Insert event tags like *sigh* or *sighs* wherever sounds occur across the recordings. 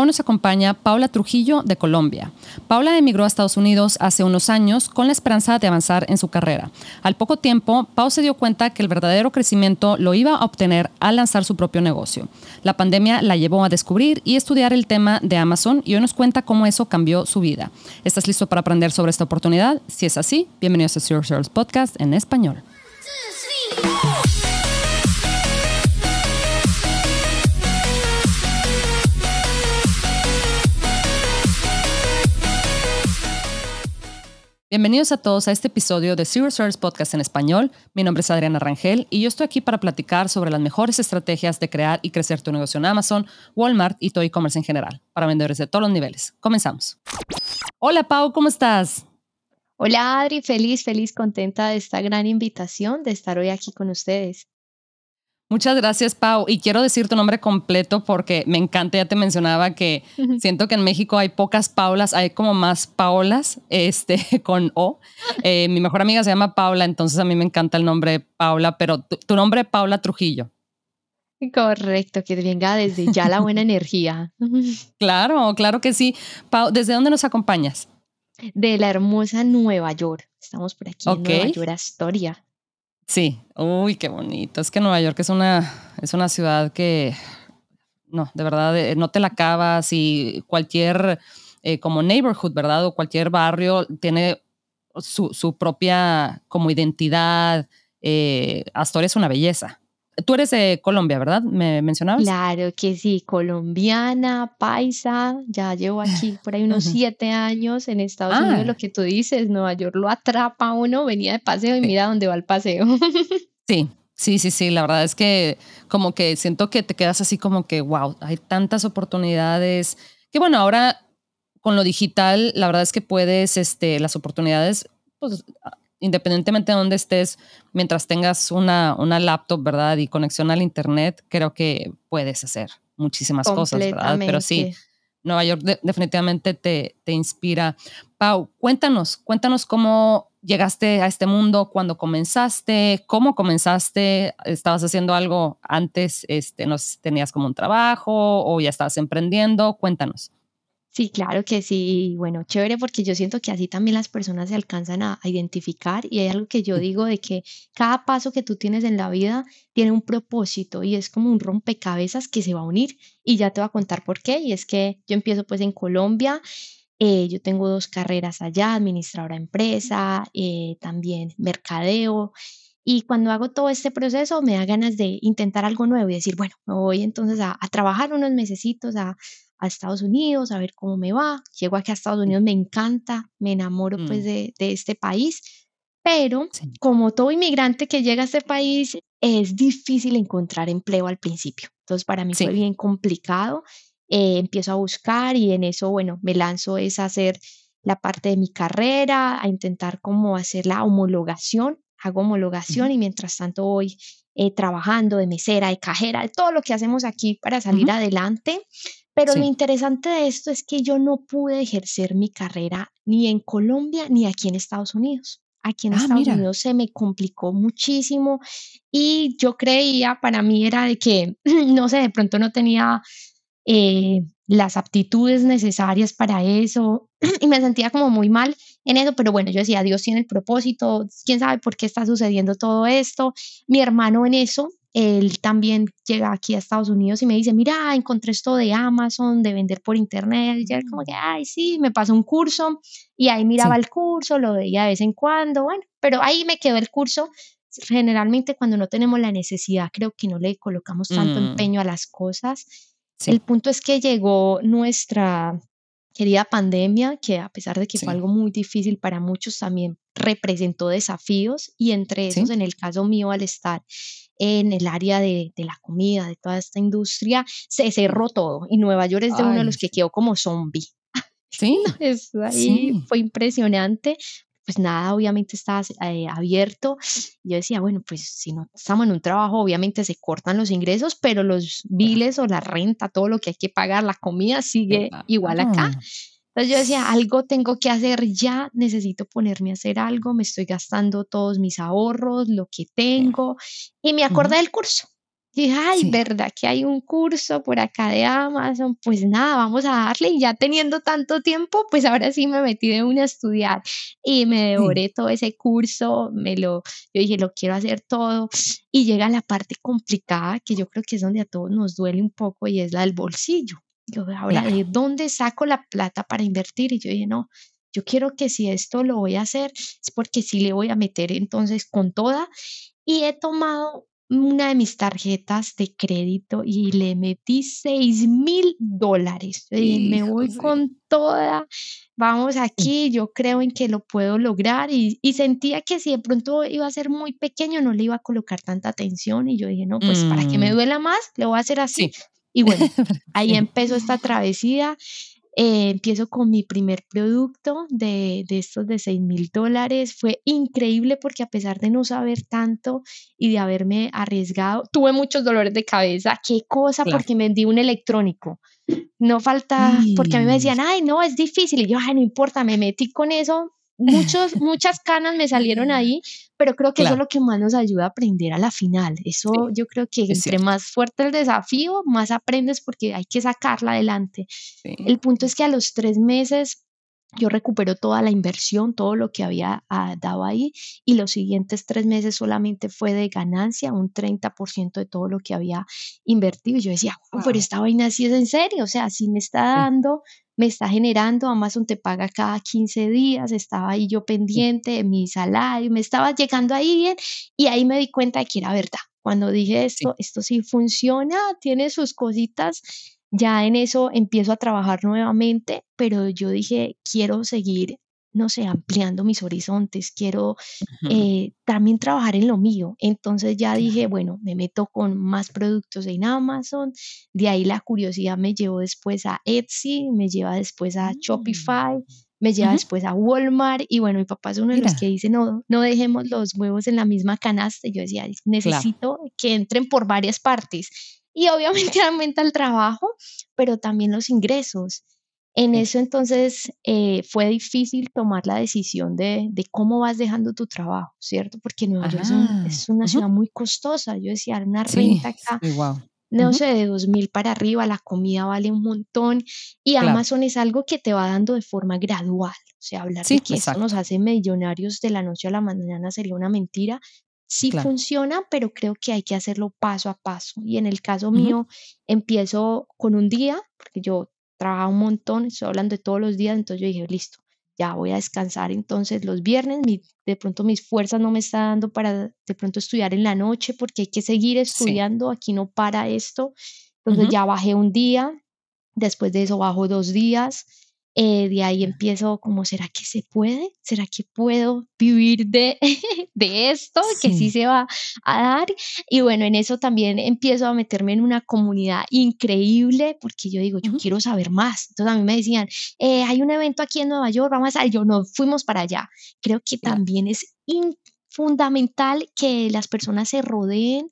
Hoy nos acompaña Paula Trujillo de Colombia. Paula emigró a Estados Unidos hace unos años con la esperanza de avanzar en su carrera. Al poco tiempo, Pau se dio cuenta que el verdadero crecimiento lo iba a obtener al lanzar su propio negocio. La pandemia la llevó a descubrir y estudiar el tema de Amazon y hoy nos cuenta cómo eso cambió su vida. ¿Estás listo para aprender sobre esta oportunidad? Si es así, bienvenidos a Sales Podcast en español. Bienvenidos a todos a este episodio de Zero Service Podcast en español. Mi nombre es Adriana Rangel y yo estoy aquí para platicar sobre las mejores estrategias de crear y crecer tu negocio en Amazon, Walmart y todo e-commerce en general, para vendedores de todos los niveles. Comenzamos. Hola Pau, ¿cómo estás? Hola Adri, feliz, feliz, contenta de esta gran invitación, de estar hoy aquí con ustedes. Muchas gracias, Pau. Y quiero decir tu nombre completo porque me encanta, ya te mencionaba que siento que en México hay pocas Paulas, hay como más Paulas este, *laughs* con O. Eh, mi mejor amiga se llama Paula, entonces a mí me encanta el nombre Paula, pero tu, tu nombre Paula Trujillo. Correcto, que venga desde ya la buena energía. *laughs* Claro, claro que sí. Pau, ¿desde dónde nos acompañas? De la hermosa Nueva York. Estamos por aquí en Nueva York, Astoria. Sí, uy, qué bonito. Es que Nueva York es una, es una ciudad que, no, de verdad, eh, no te la acabas y cualquier, eh, como neighborhood, ¿verdad? O cualquier barrio tiene su, su propia como identidad. Eh, Astoria es una belleza. Tú eres de Colombia, ¿verdad? ¿Me mencionabas? Claro que sí, colombiana, paisa, ya llevo aquí *sighs* por ahí unos siete años en Estados Unidos, ah. lo que tú dices, Nueva York lo atrapa uno, venía de paseo y mira dónde va el paseo. *laughs* Sí, sí, sí, sí, la verdad es que como que siento que te quedas así como que, wow, hay tantas oportunidades, que bueno, ahora con lo digital, la verdad es que puedes, este, las oportunidades, pues independientemente de dónde estés, mientras tengas una, una laptop, ¿verdad? Y conexión al Internet, creo que puedes hacer muchísimas cosas, ¿verdad? Pero sí, Nueva York definitivamente te, te inspira. Pau, cuéntanos, cuéntanos cómo llegaste a este mundo, cuando comenzaste, cómo comenzaste, estabas haciendo algo antes, este, no tenías como un trabajo o ya estabas emprendiendo, cuéntanos. Sí, claro que sí. Bueno, chévere porque yo siento que así también las personas se alcanzan a, identificar y hay algo que yo digo de que cada paso que tú tienes en la vida tiene un propósito y es como un rompecabezas que se va a unir y ya te voy a contar por qué. Y es que yo empiezo pues en Colombia, eh, yo tengo dos carreras allá, administradora de empresa, eh, también mercadeo. Y cuando hago todo este proceso me da ganas de intentar algo nuevo y decir, bueno, me voy entonces a, a trabajar unos mesecitos, a, a Estados Unidos, a ver cómo me va. Llego aquí a Estados Unidos, me encanta, me enamoro pues mm. de, de, este país, pero como todo inmigrante que llega a este país, es difícil encontrar empleo al principio. Entonces para mí fue bien complicado. Eh, empiezo a buscar y en eso, bueno, me lanzo es a hacer la parte de mi carrera, a intentar como hacer la homologación, hago homologación y mientras tanto voy eh, trabajando de mesera, de cajera, de todo lo que hacemos aquí para salir adelante. Pero lo interesante de esto es que yo no pude ejercer mi carrera ni en Colombia ni aquí en Estados Unidos. Aquí en ah, Estados Unidos se me complicó muchísimo y yo creía, para mí era de que, *clears throat* no sé, de pronto no tenía eh, las aptitudes necesarias para eso *clears throat* y me sentía como muy mal en eso, pero bueno, yo decía, Dios tiene el propósito, quién sabe por qué está sucediendo todo esto. Mi hermano en eso él también llega aquí a Estados Unidos y me dice, mira, encontré esto de Amazon, de vender por internet. Y él como que, ay, sí, me pasó un curso y ahí miraba el curso, lo veía de vez en cuando, bueno, pero ahí me quedó el curso. Generalmente cuando no tenemos la necesidad, creo que no le colocamos tanto mm. empeño a las cosas. El punto es que llegó nuestra querida pandemia, que a pesar de que fue algo muy difícil para muchos, también representó desafíos y entre esos, en el caso mío, al estar en el área de, la comida, de toda esta industria, se cerró todo y Nueva York es de uno de los que quedó como zombie. *laughs* Sí. ahí fue impresionante. Pues nada, obviamente estaba eh, abierto. Yo decía, bueno, pues si no estamos en un trabajo, obviamente se cortan los ingresos, pero los biles o la renta, todo lo que hay que pagar, la comida sigue igual acá. Entonces yo decía, algo tengo que hacer ya, necesito ponerme a hacer algo, me estoy gastando todos mis ahorros, lo que tengo, y me acordé del curso. Y ay, ¿verdad que hay un curso por acá de Amazon? Pues nada, vamos a darle. Y ya teniendo tanto tiempo, pues ahora sí me metí de una a estudiar y me devoré todo ese curso. Me lo, yo dije, lo quiero hacer todo. Y llega la parte complicada, que yo creo que es donde a todos nos duele un poco y es la del bolsillo. Yo, ahora, ¿de dónde saco la plata para invertir? Y yo dije, no, yo quiero que si esto lo voy a hacer, es porque sí le voy a meter entonces con toda. Y he tomado una de mis tarjetas de crédito y le metí 6 mil dólares. Me voy con toda, vamos aquí, yo creo en que lo puedo lograr y, sentía que si de pronto iba a ser muy pequeño no le iba a colocar tanta atención y yo dije, no, pues para que me mm. duela más, le voy a hacer así. Y bueno, *laughs* ahí empezó esta travesía. Eh, empiezo con mi primer producto de, de estos de 6 mil dólares. Fue increíble porque a pesar de no saber tanto y de haberme arriesgado, tuve muchos dolores de cabeza. ¿Qué cosa? Porque me di un electrónico. No falta, porque a mí me decían, ay, no, es difícil. Y yo, ay, no importa, me metí con eso, muchos, muchas canas me salieron ahí, pero creo que eso es lo que más nos ayuda a aprender a la final. Eso yo creo que entre más fuerte el desafío, más aprendes porque hay que sacarla adelante. El punto es que a los tres meses yo recupero toda la inversión, todo lo que había ah, dado ahí y los siguientes tres meses solamente fue de ganancia, un 30% de todo lo que había invertido. Y yo decía, pero esta vaina sí es en serio, o sea, si me está dando me está generando, Amazon te paga cada 15 días, estaba ahí yo pendiente de mi salario, me estaba llegando ahí bien y ahí me di cuenta de que era verdad. Cuando dije esto, esto sí funciona, tiene sus cositas, ya en eso empiezo a trabajar nuevamente, pero yo dije, quiero seguir no sé, ampliando mis horizontes, quiero eh, también trabajar en lo mío. Entonces ya dije, bueno, me meto con más productos en Amazon, de ahí la curiosidad me llevó después a Etsy, me lleva después a Shopify, mm. me lleva después a Walmart y bueno, mi papá es uno de los que dice, no, no dejemos los huevos en la misma canasta. yo decía, necesito que entren por varias partes. Y obviamente *laughs* aumenta el trabajo, pero también los ingresos. En eso entonces eh, fue difícil tomar la decisión de, cómo vas dejando tu trabajo, ¿cierto? Porque Nueva York es, una ciudad muy costosa. Yo decía, una renta acá, no sé, de dos mil para arriba, la comida vale un montón y Amazon es algo que te va dando de forma gradual. O sea, hablar de que eso nos hace millonarios de la noche a la mañana sería una mentira. Sí funciona, pero creo que hay que hacerlo paso a paso. Y en el caso mío, empiezo con un día, porque yo trabajaba un montón, estoy hablando de todos los días, entonces yo dije, listo, ya voy a descansar entonces los viernes, de pronto mis fuerzas no me están dando para de pronto estudiar en la noche porque hay que seguir estudiando, aquí no para esto, entonces ya bajé un día, después de eso bajo dos días, eh, de ahí empiezo como, ¿será que se puede? ¿Será que puedo vivir de, *laughs* de esto? Que sí se va a dar. Y bueno, en eso también empiezo a meterme en una comunidad increíble porque yo digo, yo quiero saber más. Entonces a mí me decían, eh, hay un evento aquí en Nueva York, vamos a. Yo no, fuimos para allá. Creo que también es fundamental que las personas se rodeen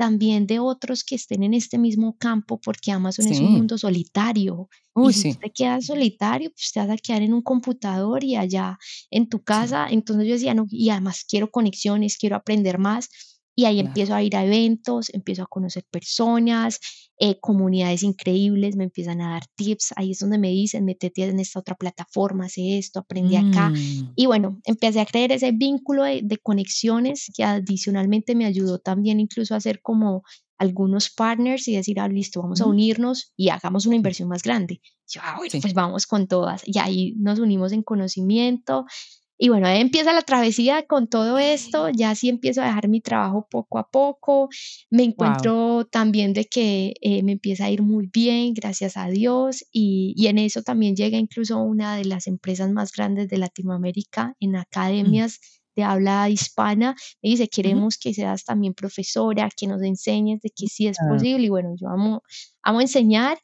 también de otros que estén en este mismo campo, porque Amazon es un mundo solitario. y si te quedas solitario, pues te vas a quedar en un computador y allá en tu casa. Entonces yo decía, no, y además quiero conexiones, quiero aprender más. Y ahí empiezo a ir a eventos, empiezo a conocer personas, eh, comunidades increíbles, me empiezan a dar tips. Ahí es donde me dicen, métete en esta otra plataforma, hace esto, aprende acá. Mm. Y bueno, empecé a creer ese vínculo de, conexiones que adicionalmente me ayudó también incluso a hacer como algunos partners y decir, ah, listo, vamos a unirnos y hagamos una inversión más grande. Yo, ah, bueno, pues vamos con todas. Y ahí nos unimos en conocimiento, y bueno, ahí empieza la travesía con todo esto, ya sí empiezo a dejar mi trabajo poco a poco, me encuentro también de que eh, me empieza a ir muy bien, gracias a Dios, y, y, en eso también llega incluso una de las empresas más grandes de Latinoamérica en mm. academias. de habla hispana, me dice, queremos que seas también profesora, que nos enseñes de que sí es posible, y bueno, yo amo, amo enseñar,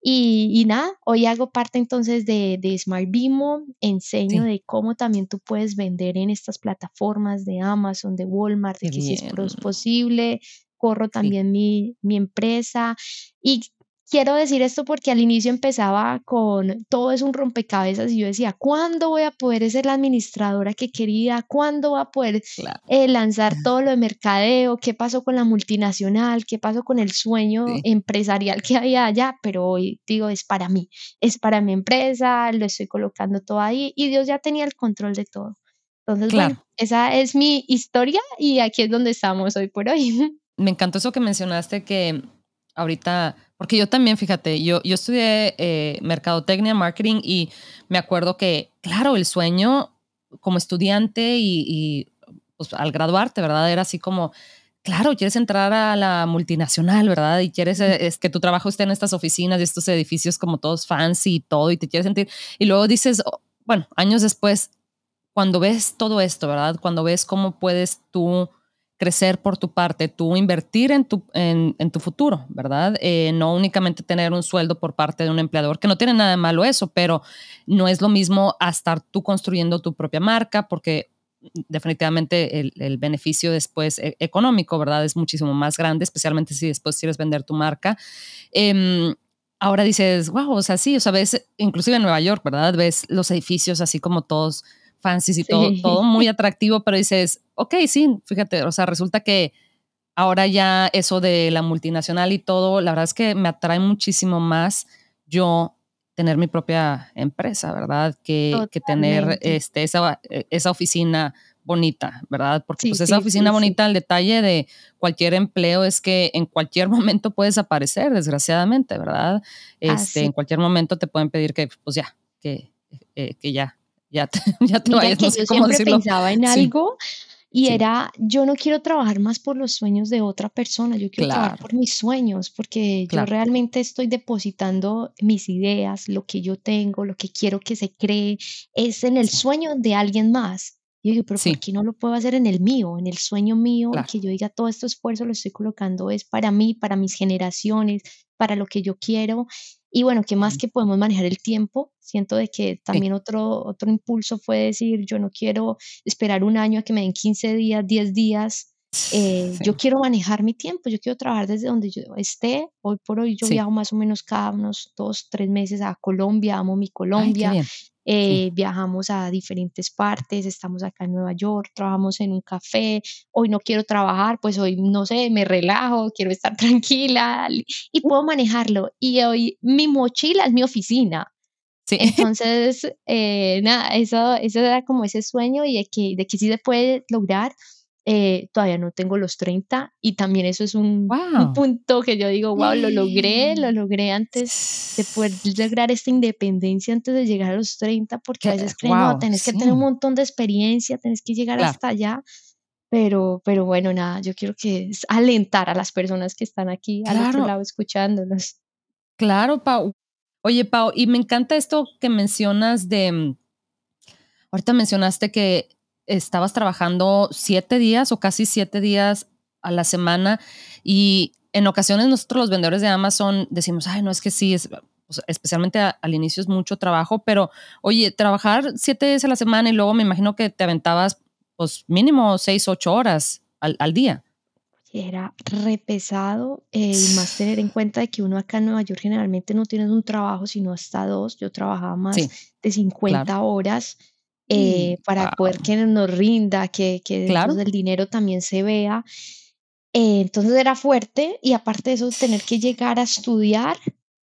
y, nada, hoy hago parte entonces de, de Smart Bimo, enseño de cómo también tú puedes vender en estas plataformas de Amazon, de Walmart, de que si es posible, corro también mi, mi empresa y quiero decir esto porque al inicio empezaba con todo es un rompecabezas y yo decía, ¿cuándo voy a poder ser la administradora que quería? ¿Cuándo voy a poder eh, lanzar todo lo de mercadeo? ¿Qué pasó con la multinacional? ¿Qué pasó con el sueño empresarial que había allá? Pero hoy digo, es para mí, es para mi empresa, lo estoy colocando todo ahí y Dios ya tenía el control de todo. Entonces, bueno, esa es mi historia y aquí es donde estamos hoy por hoy. *laughs* Me encantó eso que mencionaste que ahorita, porque yo también, fíjate, yo, yo estudié eh, mercadotecnia, marketing y me acuerdo que, claro, el sueño como estudiante y, pues, al graduarte, ¿verdad? Era así como, claro, quieres entrar a la multinacional, ¿verdad? Y quieres es que tu trabajo esté en estas oficinas y estos edificios como todos fancy y todo, y te quieres sentir. Y luego dices, oh, bueno, años después, cuando ves todo esto, ¿verdad? Cuando ves cómo puedes tú crecer por tu parte, tú invertir en tu, en, tu futuro, ¿verdad? Eh, no únicamente tener un sueldo por parte de un empleador, que no tiene nada de malo eso, pero no es lo mismo a estar tú construyendo tu propia marca, porque definitivamente el, beneficio después e, económico, ¿verdad? Es muchísimo más grande, especialmente si después quieres vender tu marca. Em, ahora dices, wow, o sea, sí, o sea, ves, inclusive en Nueva York, ¿verdad? Ves los edificios así como todos fancy y todo, todo muy *laughs* atractivo, pero dices, ok, sí, fíjate, o sea, resulta que ahora ya eso de la multinacional y todo, la verdad es que me atrae muchísimo más yo tener mi propia empresa, ¿verdad? Que, que tener este, esa, esa oficina bonita, ¿verdad? Porque pues esa oficina bonita, el detalle de cualquier empleo es que en cualquier *laughs* momento puedes aparecer, desgraciadamente, ¿verdad? Este, en cualquier momento te pueden pedir que, pues ya, que, eh, que ya ya te, *laughs* ya te vayas. yo siempre pensaba en algo y era, yo no quiero trabajar más por los sueños de otra persona, yo quiero trabajar por mis sueños, porque yo realmente estoy depositando mis ideas, lo que yo tengo, lo que quiero que se cree, es en el sueño de alguien más. Y yo digo, pero ¿por qué no lo puedo hacer en el mío, en el sueño mío? Que yo diga, todo este esfuerzo lo estoy colocando es para mí, para mis generaciones, para lo que yo quiero. Y bueno, ¿qué más que podemos manejar el tiempo? Siento de que también otro, otro impulso fue decir, yo no quiero esperar un año a que me den 15 días, 10 días. Eh, yo quiero manejar mi tiempo, yo quiero trabajar desde donde yo esté. Hoy por hoy yo viajo más o menos cada unos dos, tres meses a Colombia, amo mi Colombia. Eh, viajamos a diferentes partes, estamos acá en Nueva York, trabajamos en un café, hoy no quiero trabajar, pues hoy no sé, me relajo, quiero estar *laughs* tranquila y puedo *laughs* manejarlo. Y hoy mi mochila es mi oficina. Sí. *laughs* Entonces, eh, nada, eso, eso era como ese sueño y de que, de que sí se puede lograr. Eh, todavía no tengo los 30 y también eso es un, punto que yo digo, wow, lo logré, lo logré antes de poder lograr esta independencia antes de llegar a los 30, porque a veces creen, no, tenés que tener un montón de experiencia, tenés que llegar hasta allá, pero, pero bueno, nada, yo quiero que alentar a las personas que están aquí al otro lado escuchándonos. Claro, Pau. Oye, Pau, y me encanta esto que mencionas de, mm, ahorita mencionaste que estabas trabajando siete días o casi siete días a la semana y en ocasiones nosotros los vendedores de Amazon decimos, ay, no es que sí, es, especialmente al inicio es mucho trabajo, pero oye, trabajar siete días a la semana y luego me imagino que te aventabas pues mínimo seis, ocho horas al, al día. Era re pesado eh, y más *sighs* tener en cuenta de que uno acá en Nueva York generalmente no tiene un trabajo sino hasta dos. Yo trabajaba más de 50 horas eh, para poder que nos rinda, que, que claro. el dinero también se vea. Eh, entonces era fuerte y aparte de eso, tener que llegar a estudiar.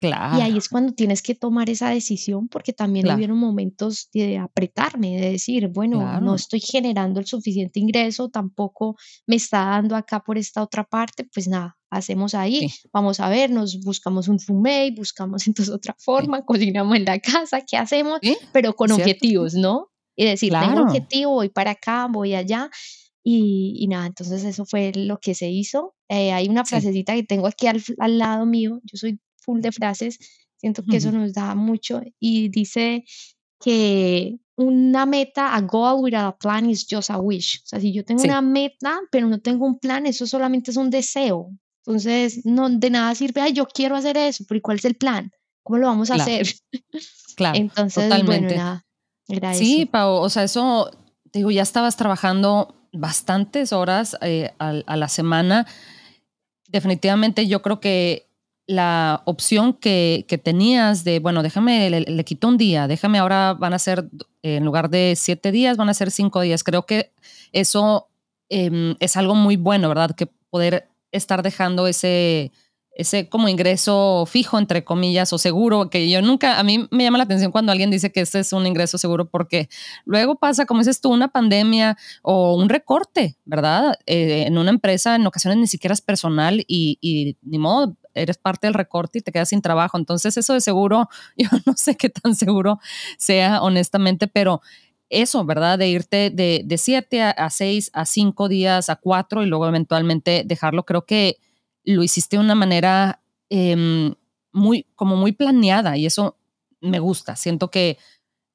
Claro. Y ahí es cuando tienes que tomar esa decisión porque también hubieron momentos de apretarme, de decir, bueno, no estoy generando el suficiente ingreso, tampoco me está dando acá por esta otra parte, pues nada, hacemos ahí, vamos a ver, nos buscamos un fumé, buscamos *laughs* entonces otra forma, cocinamos en la casa, ¿qué hacemos? Pero con objetivos, ¿no? Y decir, tengo objetivo, voy para acá, voy allá. Y, y, nada, entonces eso fue lo que se hizo. Eh, hay una frasecita que tengo aquí al, al, lado mío, yo soy full de frases, siento que eso nos da mucho y dice que una meta, a goal without a plan is just a wish. O sea, si yo tengo una meta, pero no tengo un plan, eso solamente es un deseo. Entonces, no de nada sirve, ay, yo quiero hacer eso, pero ¿y cuál es el plan? ¿Cómo lo vamos a hacer? Claro, *laughs* Entonces, totalmente. bueno, nada, Sí, Pau, o sea, eso, digo, ya estabas trabajando bastantes horas eh, a, la semana. Definitivamente yo creo que la opción que, que tenías de, bueno, déjame, le, le, quito un día, déjame ahora van a ser, en lugar de siete días, van a ser cinco días. Creo que eso eh, es algo muy bueno, ¿verdad? Que poder estar dejando ese, ese como ingreso fijo, entre comillas, o seguro, que yo nunca, a mí me llama la atención cuando alguien dice que este es un ingreso seguro, porque luego pasa, como dices tú, una pandemia o un recorte, ¿verdad? Eh, en una empresa en ocasiones ni siquiera es personal y, y ni modo, eres parte del recorte y te quedas sin trabajo. Entonces eso de seguro, *laughs* yo no sé qué tan seguro sea honestamente, pero eso, ¿verdad? De irte de, de siete a, seis, a cinco días, a cuatro y luego eventualmente dejarlo, creo que lo hiciste de una manera eh, muy, como muy planeada y eso me gusta. Siento que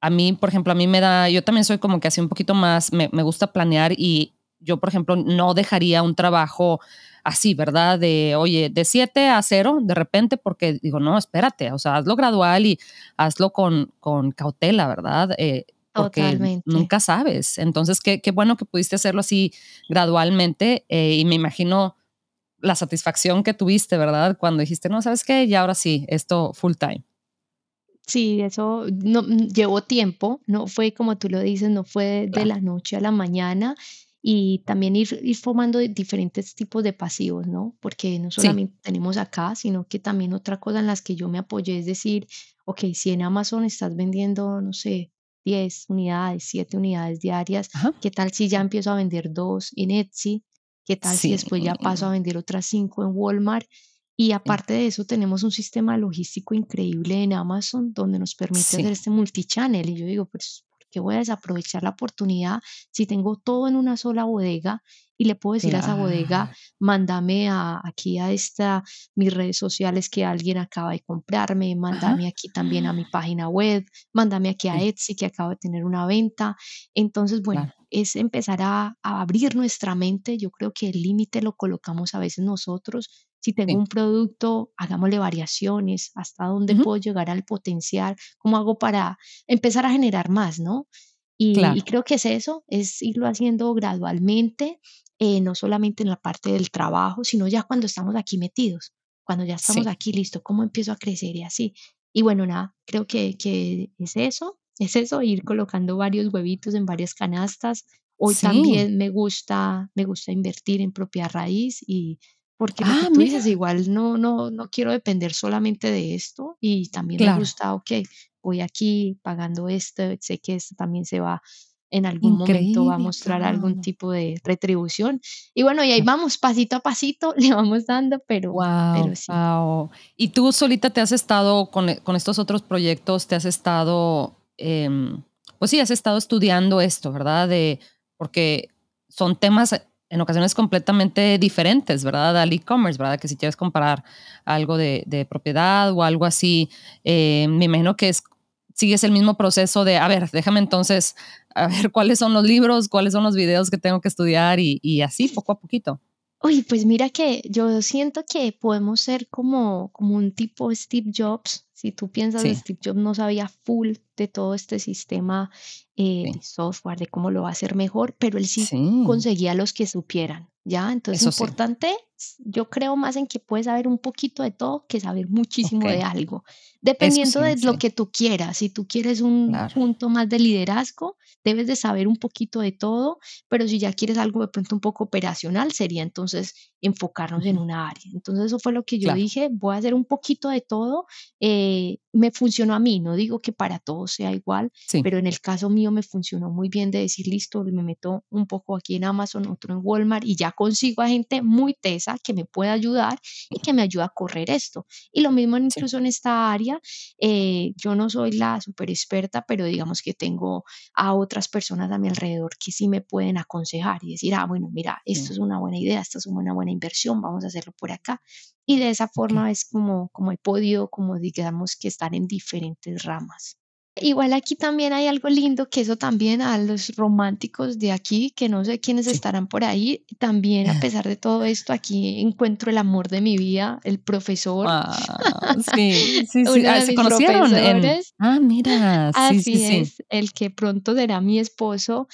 a mí, por ejemplo, a mí me da, yo también soy como que así un poquito más, me, me gusta planear y yo, por ejemplo, no dejaría un trabajo así, ¿verdad? De, oye, de siete a cero de repente, porque digo, no, espérate, o sea, hazlo gradual y hazlo con, con cautela, ¿verdad? Eh, porque Totalmente. nunca sabes. Entonces, qué, qué bueno que pudiste hacerlo así gradualmente eh, y me imagino la satisfacción que tuviste, ¿verdad? Cuando dijiste, no, ¿sabes qué? Y ahora sí, esto full time. Sí, eso no, mm, llevó tiempo, no fue como tú lo dices, no fue de la noche a la mañana y también ir, ir formando diferentes tipos de pasivos, ¿no? Porque no Sí. solamente tenemos acá, sino que también otra cosa en las que yo me apoyé es decir, ok, si en Amazon estás vendiendo, no sé, 10 unidades, 7 unidades diarias, Ajá. ¿qué tal si ya empiezo a vender dos en Etsy? ¿Qué tal si Sí. después ya paso a vender otras cinco en Walmart? Y Sí. aparte de eso, tenemos un sistema logístico increíble en Amazon donde nos permite hacer este multichannel. Y yo digo, pues, ¿por qué voy a desaprovechar la oportunidad si tengo todo en una sola bodega y le puedo decir a esa bodega, mándame a, aquí a esta, mis redes sociales que alguien acaba de comprarme, Ajá. mándame aquí también a mi página web, mándame aquí a Etsy que acabo de tener una venta. Entonces, bueno, claro. es empezar a, a abrir nuestra mente. Yo creo que el límite lo colocamos a veces nosotros si tengo Sí. un producto, hagámosle variaciones, hasta dónde Ujú. puedo llegar al potencial, cómo hago para empezar a generar más, ¿no? Y, y creo que es eso, es irlo haciendo gradualmente, eh, no solamente en la parte del trabajo, sino ya cuando estamos aquí metidos, cuando ya estamos Sí. aquí, listo, ¿cómo empiezo a crecer y así? Y bueno, nada, creo que, que es eso, *laughs* es eso, ir colocando varios huevitos en varias canastas. Hoy Sí. también me gusta, me gusta invertir en propia raíz y porque lo que Ah, tú dices, igual no, no, no quiero depender solamente de esto y también me Claro. gusta, ok, voy aquí pagando esto, sé que esto también se va en algún momento va a Increíble, mostrar algún tipo de retribución. Y bueno, y ahí vamos, pasito a pasito, *laughs* le vamos dando, pero, Wow, pero sí. wow. ¿Y tú solita te has estado con, e- con estos otros proyectos, te has estado, em, pues sí, has estado estudiando esto, ¿verdad? De, porque son temas eh, en ocasiones completamente diferentes, ¿verdad? Al e-commerce, ¿verdad? Que si quieres comparar algo de, de propiedad o algo así, eh, me imagino que es, sigues el mismo proceso de, a ver, déjame entonces, a ver cuáles son los libros, cuáles son los videos que tengo que estudiar y, y así, poco a poquito. Uy, pues mira que yo siento que podemos ser como, como un tipo Steve Jobs. Si tú piensas, Sí, Steve Jobs no sabía full de todo este sistema eh, de software, de cómo lo va a hacer mejor, pero él sí sí, conseguía los que supieran, ¿ya? Entonces, eso importante, yo creo más en que puedes saber un poquito de todo que saber muchísimo de algo, dependiendo de lo que tú quieras. Si tú quieres un claro. punto más de liderazgo, debes de saber un poquito de todo, pero si ya quieres algo de pronto un poco operacional, sería entonces enfocarnos en una área. Entonces eso fue lo que yo claro, dije, voy a hacer un poquito de todo. eh, me funcionó a mí, no digo que para todos sea igual, sí, pero en el caso mío me funcionó muy bien de decir, listo, me meto un poco aquí en Amazon, otro en Walmart y ya consigo a gente muy tesa que me pueda ayudar y que me ayuda a correr esto. Y lo mismo en- sí, incluso en esta área, eh, yo no soy la super experta, pero digamos que tengo a otras personas a mi alrededor que sí me pueden aconsejar y decir, ah, bueno, mira, esto sí, es una buena idea, esto es una buena inversión, vamos a hacerlo por acá. Y de esa forma es como, como he podido, como digamos, que estar en diferentes ramas. Igual aquí también hay algo lindo, que eso también a los románticos de aquí, que no sé quiénes estarán por ahí, también a *laughs* pesar de todo esto, aquí encuentro el amor de mi vida, el profesor. Ah, *laughs* sí, sí, sí. Ah, ¿Se conocieron? Ah, mira, sí, Así sí, es, el que pronto será mi esposo,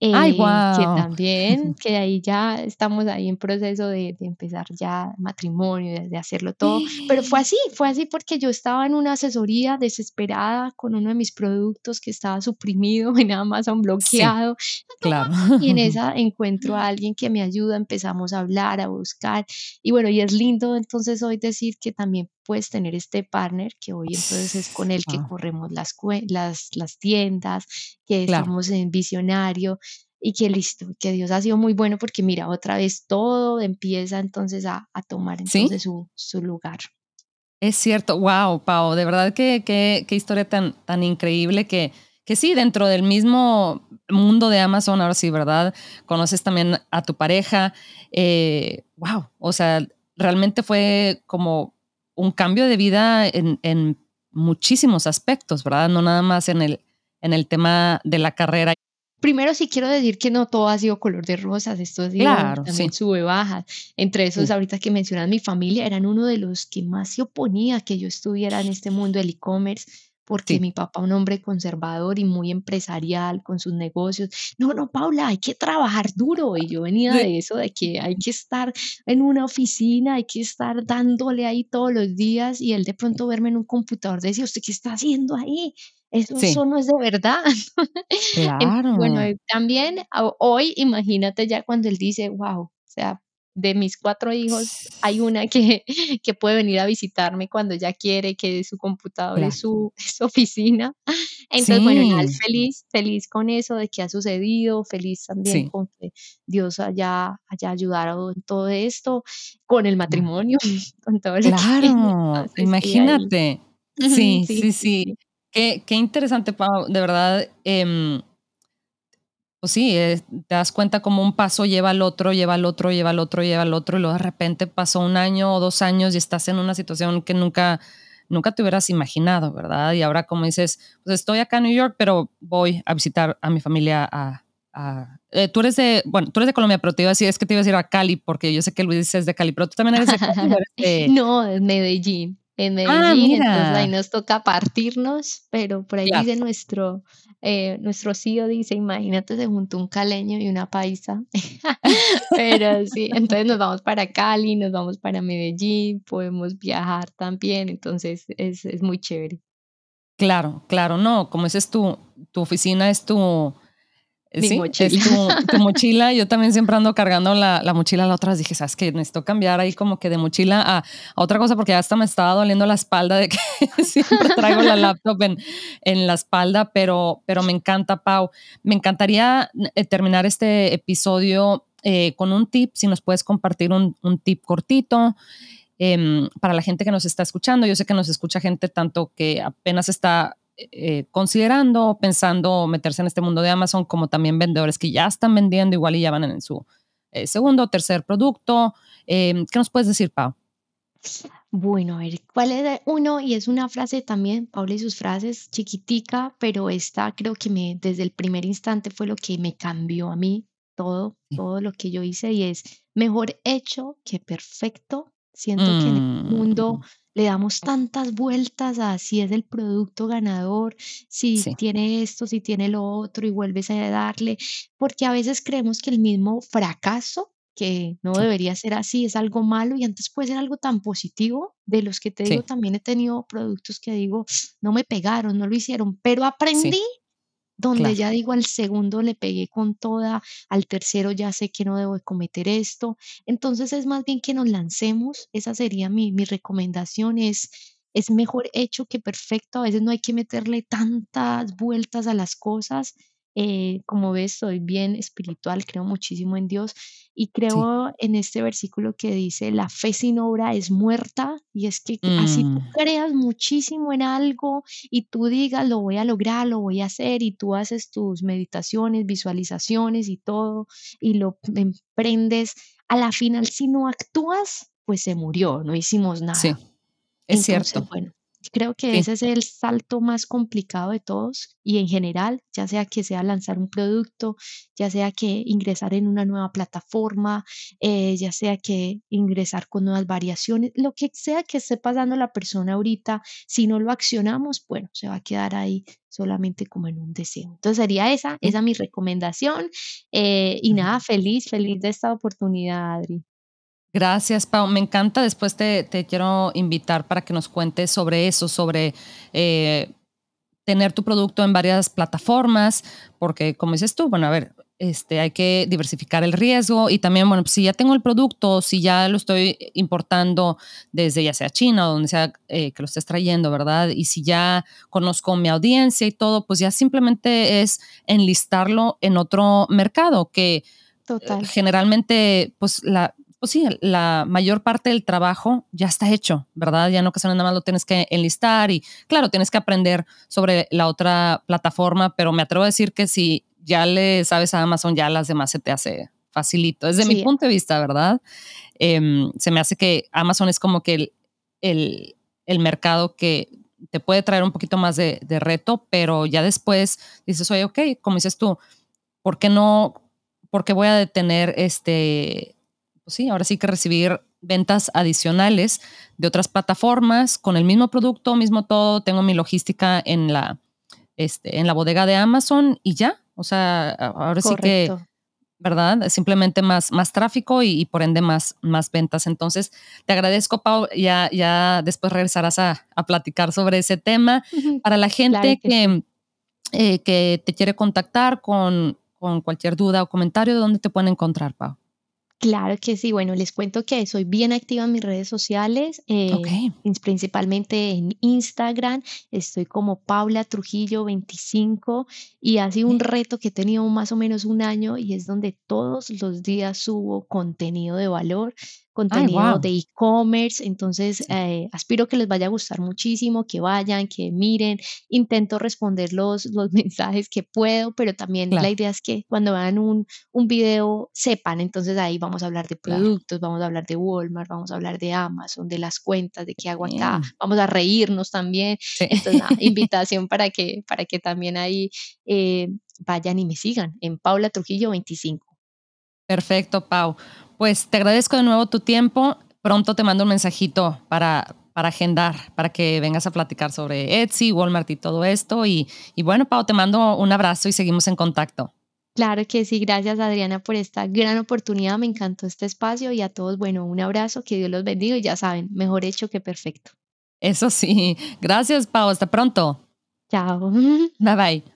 Ay, eh, que wow. también, *laughs* que ahí ya estamos ahí en proceso de, de empezar ya matrimonio, de hacerlo todo, pero fue así, fue así porque yo estaba en una asesoría desesperada con uno de mis productos que estaba suprimido *laughs* en Amazon, Sí, bloqueado, claro. y en *laughs* esa encuentro a alguien que me ayuda, empezamos a hablar, a buscar, y bueno, y es lindo entonces hoy decir que también puedes tener este partner, que hoy entonces es con el que Wow, corremos las, las, las tiendas, que claro. estamos en visionario. Y que listo, que Dios ha sido muy bueno porque mira, otra vez todo empieza entonces a, a tomar ¿Sí? entonces su, su lugar. Es cierto, wow, Pau, de verdad que, qué historia tan, tan increíble que, que sí, dentro del mismo mundo de Amazon, ahora sí, ¿verdad? Conoces también a tu pareja. eh, wow, o sea, realmente fue como un cambio de vida en, en muchísimos aspectos, ¿verdad? No nada más en el, en el tema de la carrera. Primero sí quiero decir que no todo ha sido color de rosas, esto ha sido Claro, también sí, sube bajas. Entre esos, sí, ahorita que mencionas mi familia, eran uno de los que más se oponía a que yo estuviera en este mundo del e-commerce, porque sí, mi papá, un hombre conservador y muy empresarial con sus negocios, no, no, Paula, hay que trabajar duro. Y yo venía de eso, de que hay que estar en una oficina, hay que estar dándole ahí todos los días, y él de pronto verme en un computador decía, ¿usted qué está haciendo ahí? Eso, sí, eso no es de verdad. *laughs* Bueno, claro. eh, también a- hoy, imagínate ya cuando él dice, wow, o sea, de mis cuatro hijos, hay una que, *laughs* que puede venir a visitarme cuando ella quiere, que su computador es Claro. su, *laughs* es su oficina. Entonces, bueno, nada, feliz, feliz con eso de que ha sucedido, feliz también sí, con que Dios haya, haya ayudado en todo esto, con el claro. matrimonio, con todo lo que, Claro, entonces imagínate. Sí, sí. sí. Qué, qué interesante, Pau. De verdad, em, pues sí, eh, te das cuenta como un paso lleva al otro, lleva al otro, lleva al otro, lleva al otro, y luego de repente pasó un año o dos años y estás en una situación que nunca, nunca te hubieras imaginado, ¿verdad? Y ahora, como dices, pues estoy acá en New York, pero voy a visitar a mi familia a, a- eh, tú eres de, bueno, tú eres de Colombia, pero te iba a decir, es que te iba a decir a Cali, porque yo sé que Luis es de Cali, pero tú también eres de *laughs* Cali, eres de... No, en Medellín, en Ah, Medellín, entonces ahí nos toca partirnos, pero por ahí dice nuestro, eh, nuestro CEO dice, imagínate, se juntó un caleño y una paisa, *laughs* pero sí, entonces nos vamos para Cali, nos vamos para Medellín, podemos viajar también, entonces es, es muy chévere. Claro, claro, no, como dices tú, tu oficina es tu, Mi sí, es mochila. tu, tu *laughs* mochila. Yo también siempre ando cargando la, la mochila. La otra vez dije, ¿sabes qué? Necesito cambiar ahí como que de mochila a, a otra cosa porque hasta me estaba doliendo la espalda de que *laughs* siempre traigo la laptop en, en la espalda, pero, pero me encanta, Pau. Me encantaría eh, terminar este episodio eh, con un tip, si nos puedes compartir un, un tip cortito em, para la gente que nos está escuchando. Yo sé que nos escucha gente tanto que apenas está eh, considerando, pensando meterse en este mundo de Amazon, como también vendedores que ya están vendiendo igual y ya van en su eh, segundo o tercer producto. Em, ¿Qué nos puedes decir, Pau? Bueno, a ver, ¿cuál es uno? Y es una frase también, Paula y sus frases, chiquitica, pero esta creo que me, desde el primer instante fue lo que me cambió a mí todo, todo lo que yo hice y es mejor hecho que perfecto. Siento que en el mundo Mm, le damos tantas vueltas a si es el producto ganador, si sí, tiene esto, si tiene lo otro y vuelves a darle, porque a veces creemos que el mismo fracaso que no sí, debería ser así, es algo malo y antes puede ser algo tan positivo. De los que te digo, también he tenido productos que digo, no me pegaron, no lo hicieron, pero aprendí donde claro. ya digo al segundo le pegué con toda, al tercero ya sé que no debo de cometer esto. Entonces es más bien que nos lancemos, esa sería mi, mi recomendación, es, es mejor hecho que perfecto, a veces no hay que meterle tantas vueltas a las cosas. Eh, como ves, soy bien espiritual, creo muchísimo en Dios y Sí. creo en este versículo que dice, la fe sin obra es muerta y es que así Mm, tú creas muchísimo en algo, y tú digas, lo voy a lograr, lo voy a hacer, y tú haces tus meditaciones, visualizaciones y todo, y lo emprendes, a la final, si no actúas, pues se murió, no hicimos sí, nada. es Entonces, cierto. bueno. Creo que ese es el salto más complicado de todos y en general, ya sea que sea lanzar un producto, ya sea que ingresar en una nueva plataforma, eh, ya sea que ingresar con nuevas variaciones, lo que sea que esté pasando la persona ahorita, si no lo accionamos, bueno, se va a quedar ahí solamente como en un deseo. Entonces sería esa, esa mi recomendación. Eh, y nada, feliz, feliz de esta oportunidad, Adri. Gracias, Pau. Me encanta. Después te, quiero invitar para que nos cuentes sobre eso, sobre eh, tener tu producto en varias plataformas, porque como dices tú, bueno, a ver, este, hay que diversificar el riesgo y también, bueno, pues si ya tengo el producto, si ya lo estoy importando desde ya sea China o donde sea eh, que lo estés trayendo, ¿verdad? Y si ya conozco mi audiencia y todo, pues ya simplemente es enlistarlo en otro mercado que Total. generalmente, pues la, pues sí, la mayor parte del trabajo ya está hecho, ¿verdad? Ya no que nada más lo tienes que enlistar y claro, tienes que aprender sobre la otra plataforma, pero me atrevo a decir que si ya le sabes a Amazon, ya las demás se te hace facilito. Desde mi punto de vista, ¿verdad? Em, se me hace que Amazon es como que el, el, mercado que te puede traer un poquito más de, de reto, pero ya después dices, oye, ok, como dices tú, ¿por qué no? ¿Por qué voy a detener este pues sí, ahora sí que recibir ventas adicionales de otras plataformas con el mismo producto, mismo todo. Tengo mi logística en la, este, en la bodega de Amazon y ya. O sea, ahora sí que, ¿verdad? Simplemente más, más tráfico y, por ende más, más ventas. Entonces, te agradezco, Pau. Ya, ya después regresarás a, platicar sobre ese tema. Para la gente que, eh, que, te quiere contactar con, con cualquier duda o comentario, ¿dónde te pueden encontrar, Pau? Claro que sí. Bueno, les cuento que soy bien activa en mis redes sociales, eh, principalmente en Instagram. Estoy como Paula Trujillo 25 y ha sido un reto que he tenido más o menos un año y es donde todos los días subo contenido de valor contenido de e-commerce, entonces eh, aspiro que les vaya a gustar muchísimo, que vayan, que miren, intento responder los, los *laughs* mensajes que puedo, pero también la idea es que cuando vean un, un video sepan, entonces ahí vamos a hablar de productos, vamos a hablar de Walmart, vamos a hablar de Amazon, de las cuentas, de qué hago acá, vamos a reírnos también, entonces *laughs* invitación para que, para que también ahí eh, vayan y me sigan en Paula Trujillo 25. Perfecto, Pau. Pues te agradezco de nuevo tu tiempo. Pronto te mando un mensajito para, para agendar, para que vengas a platicar sobre Etsy, Walmart y todo esto. Y, y bueno, Pau, te mando un abrazo y seguimos en contacto. Claro que sí, gracias Adriana por esta gran oportunidad, me encantó este espacio y a todos, bueno, un abrazo, que Dios los bendiga y ya saben, mejor hecho que perfecto. Eso sí, gracias Pau, hasta pronto. Chao. Bye bye.